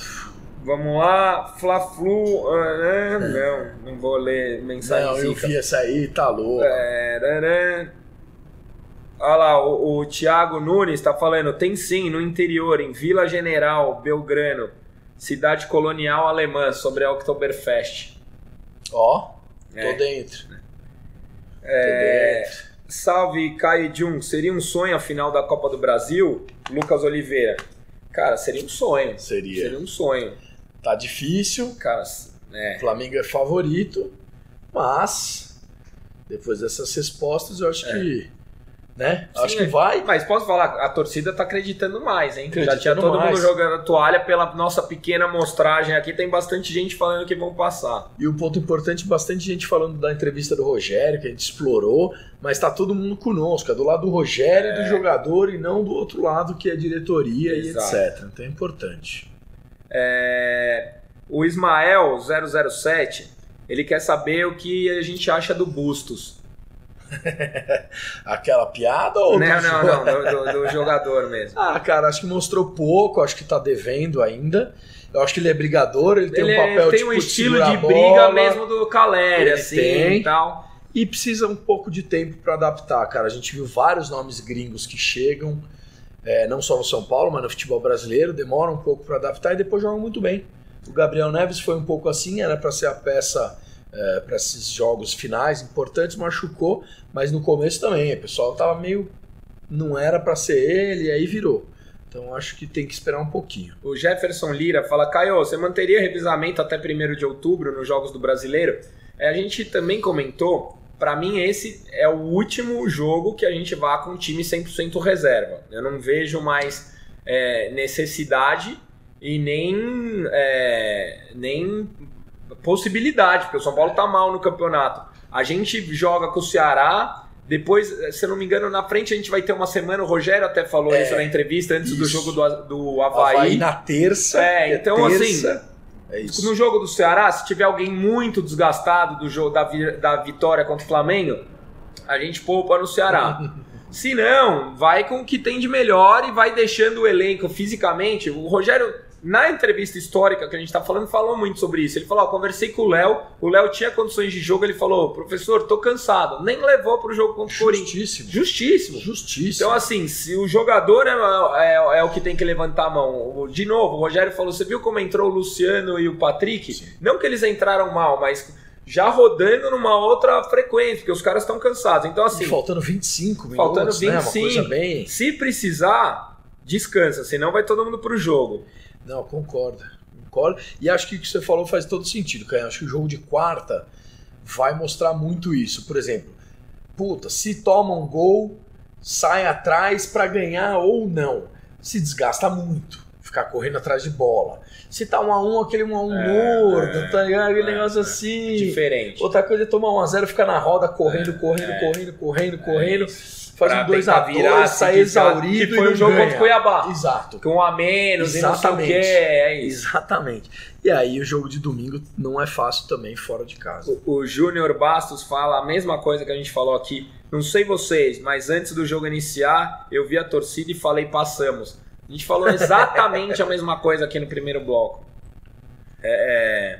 Vamos lá, Fla-Flu. ah, não, não vou ler mensagem não, eu vi essa aí, tá louco. É. Olha lá, o, o Thiago Nunes está falando, tem sim, no interior, em Vila General, Belgrano, cidade colonial alemã, sobre a Oktoberfest. Ó, tô É. dentro. É, Tô dentro. Salve Caio Jung, seria um sonho a final da Copa do Brasil? Lucas Oliveira. Cara, seria um sonho. Seria. Seria um sonho. Tá difícil. Cara, O é. Flamengo é favorito, mas depois dessas respostas eu acho que, né? Sim, acho que é. vai. Mas posso falar, a torcida tá acreditando mais, hein? Já tinha todo mais. mundo jogando a toalha pela nossa pequena amostragem aqui, tem bastante gente falando que vão passar. E um ponto importante, bastante gente falando da entrevista do Rogério, que a gente explorou, mas tá todo mundo conosco, é do lado do Rogério e do jogador e não do outro lado que é a diretoria Exato. e etc. Então é importante. É, O Ismael 007, ele quer saber o que a gente acha do Bustos. [LAUGHS] Aquela piada ou Não, do não, jogo? não, do, do- do jogador mesmo. Ah, cara, acho que mostrou pouco, acho que tá devendo ainda. Eu acho que ele é brigador, ele tem ele um papel tem tipo, um estilo de briga mesmo do Caleri, Ele assim, tem. e tal. E precisa um pouco de tempo para adaptar, cara. A gente viu vários nomes gringos que chegam, é, não só no São Paulo, mas no futebol brasileiro, demoram um pouco para adaptar e depois jogam muito bem. O Gabriel Neves foi um pouco assim, era para ser a peça para esses jogos finais importantes, machucou, mas no começo também, o pessoal tava meio. Não era para ser ele, e aí virou. Então acho que tem que esperar um pouquinho. O Jefferson Lira fala, Caio, você manteria revisamento até 1 de outubro nos Jogos do Brasileiro? É, a gente também comentou, pra mim esse é o último jogo que a gente vá com time 100% reserva. Eu não vejo mais é, necessidade e nem, é, nem possibilidade, porque o São Paulo tá mal no campeonato. A gente joga com o Ceará, depois, se eu não me engano, na frente a gente vai ter uma semana, o Rogério até falou É, isso na entrevista antes do isso. jogo do, do Havaí, Havaí. na terça. É, que então, terça, É isso. No jogo do Ceará, se tiver alguém muito desgastado do jogo da, da vitória contra o Flamengo, a gente poupa no Ceará. [LAUGHS] Se não, vai com o que tem de melhor e vai deixando o elenco fisicamente. O Rogério, na entrevista histórica que a gente tá falando, falou muito sobre isso. Ele falou: ó, conversei com o Léo, o Léo tinha condições de jogo, ele falou: professor, tô cansado. Nem levou pro jogo contra o Corinthians. Justíssimo. Justíssimo. Justíssimo. Então, assim, se o jogador é, é- é o que tem que levantar a mão. O- De novo, o Rogério falou: você viu como entrou o Luciano e o Patrick? Sim. Não que eles entraram mal, mas já rodando numa outra frequência, porque os caras estão cansados. Então, assim, faltando 25 minutos, faltando né? Uma 25. coisa bem... se precisar, descansa, senão vai todo mundo pro jogo. Não, concordo. Concordo. E acho que o que você falou faz todo sentido, cara. Acho que o jogo de quarta vai mostrar muito isso. Por exemplo, puta, se toma um gol, sai atrás pra ganhar ou não. Se desgasta muito. Ficar correndo atrás de bola. Se tá um a um, aquele um a um É, é, tá ligado? Aquele é, negócio é. assim. Diferente. Outra coisa é tomar um a zero, ficar na roda, correndo, correndo, é. correndo, correndo, correndo. Faz um 2 tentar a 2 virar, se sai desgasta, exaurido Que foi o não jogo ganha. contra o Cuiabá. Exato. Com um a menos e não sei o Exatamente. que. É isso. Exatamente. E aí o jogo de domingo não é fácil também fora de casa. O, o Júnior Bastos fala a mesma coisa que a gente falou aqui. Não sei vocês, mas antes do jogo iniciar, eu vi a torcida e falei passamos. A gente falou exatamente a [LAUGHS] mesma coisa aqui no primeiro bloco. É, é,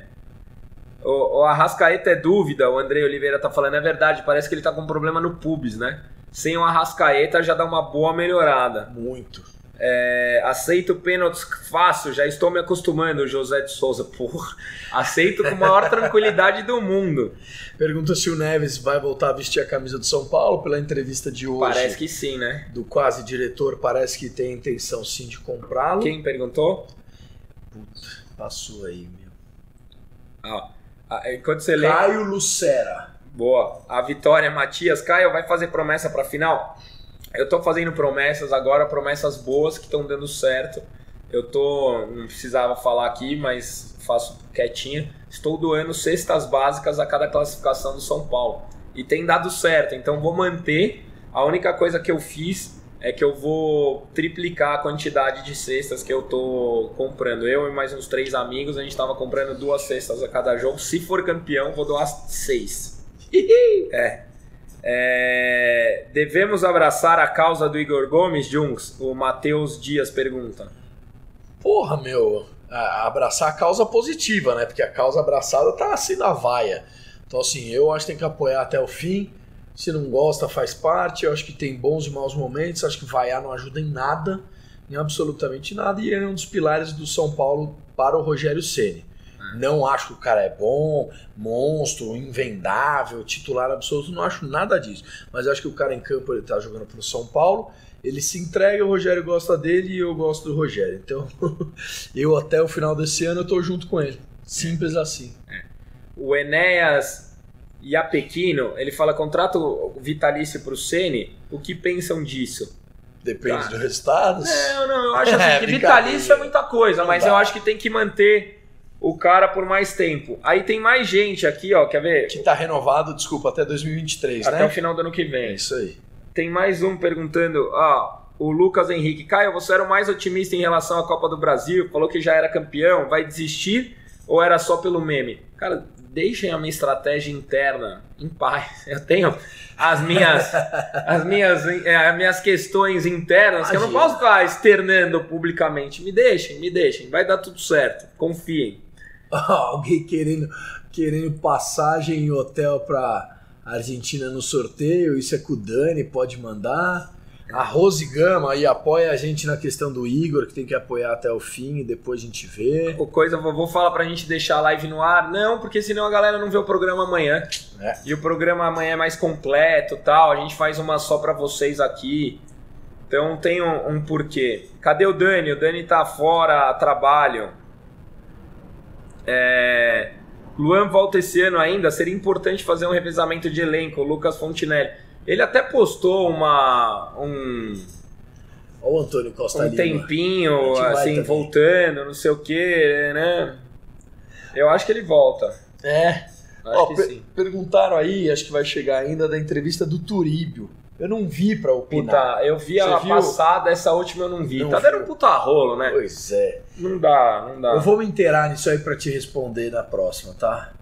o, o Arrascaeta é dúvida, o André Oliveira tá falando, é verdade, parece que ele tá com um problema no pubis, né? Sem o Arrascaeta já dá uma boa melhorada. Muito. É, aceito pênaltis fácil, já estou me acostumando, José de Souza. Porra, aceito com a maior [LAUGHS] tranquilidade do mundo. Pergunta se o Neves vai voltar a vestir a camisa do São Paulo pela entrevista de hoje. Parece que sim, né? Do quase diretor, parece que tem intenção sim de comprá-lo. Quem perguntou? Puta, passou aí, meu. Ah, ah, enquanto você lê. Caio Lucera. Boa. A Vitória Matias. Caio, vai fazer promessa pra final? Eu tô fazendo promessas agora, promessas boas que estão dando certo. Eu tô. Não precisava falar aqui, mas faço quietinho. Estou doando cestas básicas a cada classificação do São Paulo. E tem dado certo, então vou manter. A única coisa que eu fiz é que eu vou triplicar a quantidade de cestas que eu tô comprando. Eu e mais uns três amigos, a gente tava comprando duas cestas a cada jogo. Se for campeão, vou doar seis. É. É, Devemos abraçar a causa do Igor Gomes, Junks? O Matheus Dias pergunta. Porra, meu. Abraçar a causa positiva, né? Porque a causa abraçada tá assim na vaia. Então, assim, eu acho que tem que apoiar até o fim. Se não gosta, faz parte. Eu acho que tem bons e maus momentos. Acho que vaiar não ajuda em nada, em absolutamente nada. E é um dos pilares do São Paulo para o Rogério Ceni. Não acho que o cara é bom, monstro, invendável, titular absoluto, não acho nada disso. Mas acho que o cara em campo ele tá jogando pro São Paulo, ele se entrega, o Rogério gosta dele e eu gosto do Rogério. Então, [LAUGHS] eu até o final desse ano eu tô junto com ele. Simples assim. O Enéas Iapequino, ele fala contrato vitalício pro Ceni. O que pensam disso? Depende Tá. do resultado. Não, não, eu acho [LAUGHS] assim, É, que vitalício é muita coisa, Não mas dá. eu acho que tem que manter o cara por mais tempo. Aí tem mais gente aqui, ó, quer ver? Que tá renovado, desculpa, até 2023, Até né? o final do ano que É vem. isso aí. Tem mais um perguntando, ó, o Lucas Henrique. Caio, você era o mais otimista em relação à Copa do Brasil, falou que já era campeão, vai desistir ou era só pelo meme? Cara, deixem a minha estratégia interna em paz. [LAUGHS] Eu tenho as minhas, [LAUGHS] as minhas, eh, as minhas questões internas que eu não posso ficar externando publicamente. Me deixem, me deixem, vai dar tudo certo. Confiem. [LAUGHS] Alguém querendo, querendo passagem em hotel pra Argentina no sorteio, isso é com o Dani, pode mandar. A Rose Gama aí apoia a gente na questão do Igor, que tem que apoiar até o fim e depois a gente vê. O coisa, vou falar pra gente deixar a live no ar. Não, porque senão a galera não vê o programa amanhã. É. E o programa amanhã é mais completo tal. A gente faz uma só pra vocês aqui. Então tem um, um porquê. Cadê o Dani? O Dani tá fora, trabalho. É... Luan volta esse ano ainda. Seria importante fazer um revezamento de elenco. O Lucas Fontinelli. Ele até postou uma, um, Olha o Antônio Costa um Lima. tempinho, assim, também. voltando, não sei o que, né? Eu acho que ele volta. É. Acho Ó, que per- sim. perguntaram aí, acho que vai chegar ainda, da entrevista do Turíbio. Eu não vi pra opinar. Puta, eu vi ela Você viu? passada, essa última eu não vi. Não tá dando um puta rolo, né? Pois é. Não dá, não dá. Eu vou me inteirar nisso aí pra te responder na próxima, tá?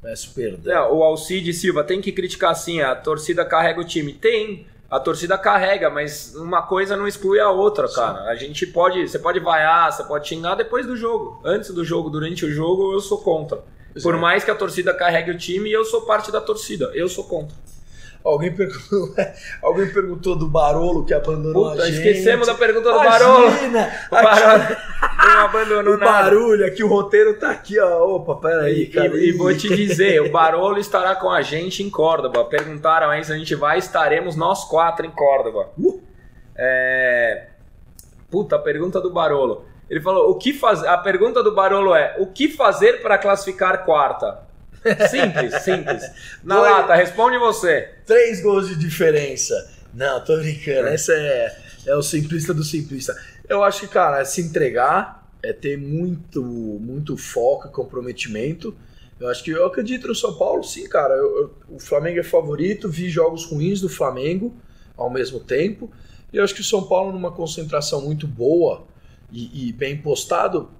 Peço perdão. Não, o Alcide Silva tem que criticar sim, a torcida carrega o time. Tem, a torcida carrega, mas uma coisa não exclui a outra, Sim. cara. A gente pode, você pode vaiar, você pode xingar depois do jogo. Antes do jogo, durante o jogo, eu sou contra. Pois Por é. mais que a torcida carregue o time, eu sou parte da torcida. Eu sou contra. Alguém perguntou, [LAUGHS] alguém perguntou do Barolo que abandonou Puta, a gente. esquecemos da pergunta do Barolo. Imagina! O Barolo [LAUGHS] não abandonou O nada. barulho aqui, o roteiro tá aqui, ó. Opa, peraí, cara. e- e vou te dizer, o [LAUGHS] Barolo estará com a gente em Córdoba. Perguntaram aí se a gente vai, estaremos nós quatro em Córdoba. Uh! É... Puta, a pergunta do Barolo. Ele falou, o que fazer? A pergunta do Barolo é: o que fazer para classificar quarta? Simples, simples. [LAUGHS] Na Dois- lata, responde você. Três gols de diferença. Não, tô brincando. Esse é, é o simplista do simplista. Eu acho que, cara, é se entregar, é ter muito, muito foco e comprometimento. Eu acho que eu acredito no São Paulo, sim, cara. Eu- eu- o Flamengo é favorito, vi jogos ruins do Flamengo ao mesmo tempo. E eu acho que o São Paulo, numa concentração muito boa e, e bem postado,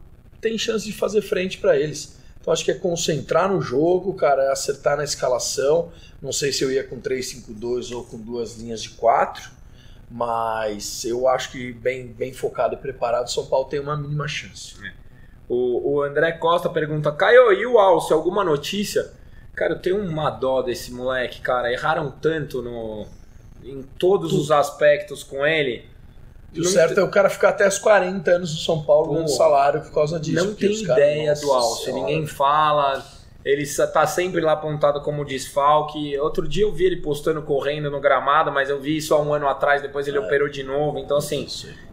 tem chance de fazer frente para eles. Então acho que é concentrar no jogo, cara, é acertar na escalação. Não sei se eu ia com 3-5-2 ou com duas linhas de 4, mas eu acho que bem, bem focado e preparado, o São Paulo tem uma mínima chance. O, o André Costa pergunta: Caio, e o Alce, alguma notícia? Cara, eu tenho uma dó desse moleque, cara. Erraram tanto no, em todos os aspectos com ele. E o certo te- é o cara ficar até os 40 anos no São Paulo ganhando Pô, salário por causa disso. não tem os caras- ideia do Alce, ninguém fala. Ele sa- tá sempre lá apontado como desfalque. Outro dia eu vi ele postando correndo no gramado, mas eu vi isso há um ano atrás, depois ele É. operou de novo. Então, assim.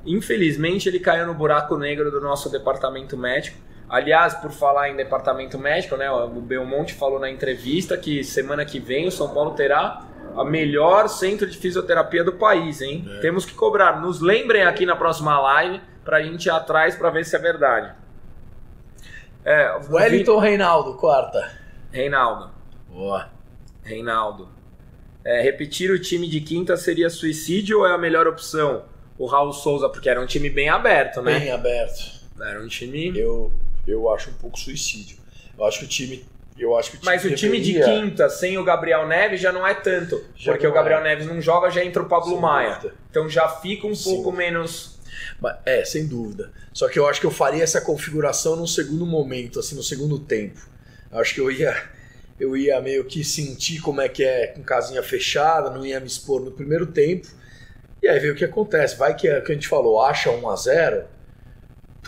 Infelizmente, ele caiu no buraco negro do nosso departamento médico. Aliás, por falar em departamento médico, né, o Belmonte falou na entrevista que semana que vem o São Paulo terá a melhor centro de fisioterapia do país, hein? É. Temos que cobrar. Nos lembrem aqui na próxima live pra gente ir atrás pra ver se é verdade. É, o Wellington Reinaldo, quarta. Vi- Reinaldo. Boa. Reinaldo. É, repetir o time de quinta seria suicídio ou é a melhor opção? O Raul Souza, porque era um time bem aberto, né? Bem aberto. Era um time. Eu, eu acho um pouco suicídio. Eu acho que o time. Eu acho que o time Mas o time de deveria- quinta sem o Gabriel Neves já não é tanto. Já porque o Gabriel é. Neves não joga, já entra o Pablo Maia. Então já fica um Sim. pouco menos. É, sem dúvida. Só que eu acho que eu faria essa configuração num segundo momento, assim, no segundo tempo. Eu acho que eu ia, eu ia meio que sentir como é que é com casinha fechada, não ia me expor no primeiro tempo. E aí ver o que acontece. Vai que é que a gente falou, acha 1 a 0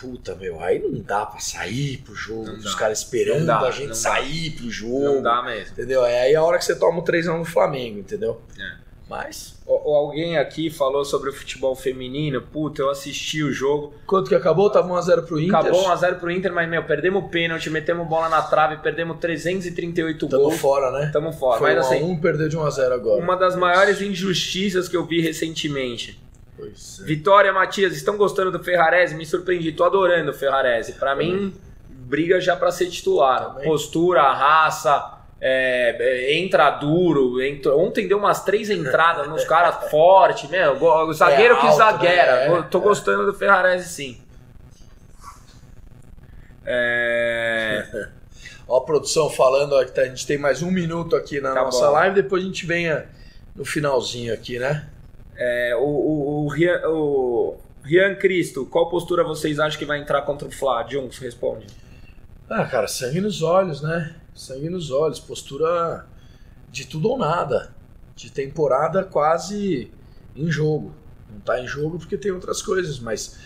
puta, meu, aí não dá pra sair pro jogo, os caras esperando dá, a gente não dá. sair pro jogo. Não dá mesmo. Entendeu? É aí a hora que você toma o 3x1 do Flamengo, entendeu? É. Mas. Ou- ou alguém aqui falou sobre o futebol feminino. Puta, eu assisti o jogo. Quanto que acabou? Tava 1x0 pro Inter. Acabou 1x0 pro Inter, mas, meu, perdemos o pênalti, metemos bola na trave, perdemos 338 Tamo gols. fora, né? Tamo fora. Foi mas 1 a assim, 1 perdeu de 1x0 agora. uma das maiores injustiças que eu vi recentemente. Pois é. Vitória, Matias, estão gostando do Ferrarese? Me surpreendi, tô adorando o Ferrarese. Pra mim, briga já pra ser titular. Também. Postura, raça, é, é, entra duro. entra- Ontem deu umas três entradas nos [LAUGHS] caras forte, meu. zagueiro É que alto, zagueira. né? É, Tô é. gostando do Ferrarese, sim. É, [LAUGHS] Ó a produção falando, ó, que tá- a gente tem mais um minuto aqui na Tá nossa bom. live, depois a gente venha no finalzinho aqui, né? É, o, o, o, Rian, o Rian Cristo, qual postura vocês acham que vai entrar contra o Flá? Junks, responde. Ah, cara, sangue nos olhos, né? Sangue nos olhos, postura de tudo ou nada. De temporada quase em jogo. Não tá em jogo porque tem outras coisas, mas,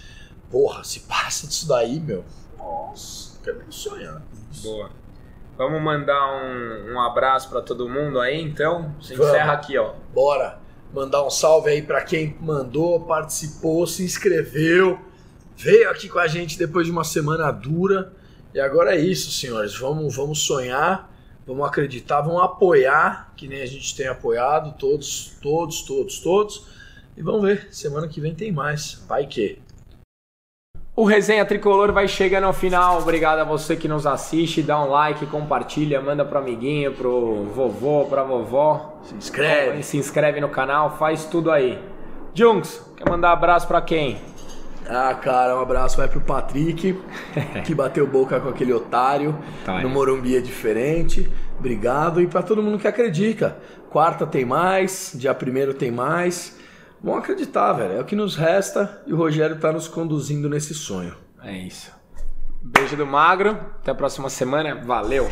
porra, se passa disso daí, meu. Nossa, quero nem sonhar. Boa. Vamos mandar um, um abraço pra todo mundo aí, então. Vamos. encerra aqui, ó. Bora mandar um salve aí pra quem mandou, participou, se inscreveu, veio aqui com a gente depois de uma semana dura. E agora é isso, senhores. Vamos, vamos sonhar, vamos acreditar, vamos apoiar, que nem a gente tem apoiado, todos, todos, todos, todos. E vamos ver, semana que vem tem mais. Vai que. O Resenha Tricolor vai chegando ao final. Obrigado a você que nos assiste. Dá um like, compartilha, manda pro amiguinho, pro vovô, pra vovó. Se inscreve. Se inscreve no canal, faz tudo aí. Junks, quer mandar abraço pra quem? Ah, cara, um abraço vai pro Patrick, [LAUGHS] que bateu boca com aquele otário. Tá no Morumbi é diferente. Obrigado. E pra todo mundo que acredita. Quarta tem mais, dia primeiro tem mais. Vamos acreditar, velho. É o que nos resta e o Rogério tá nos conduzindo nesse sonho. É isso. Beijo do Magro. Até a próxima semana. Valeu.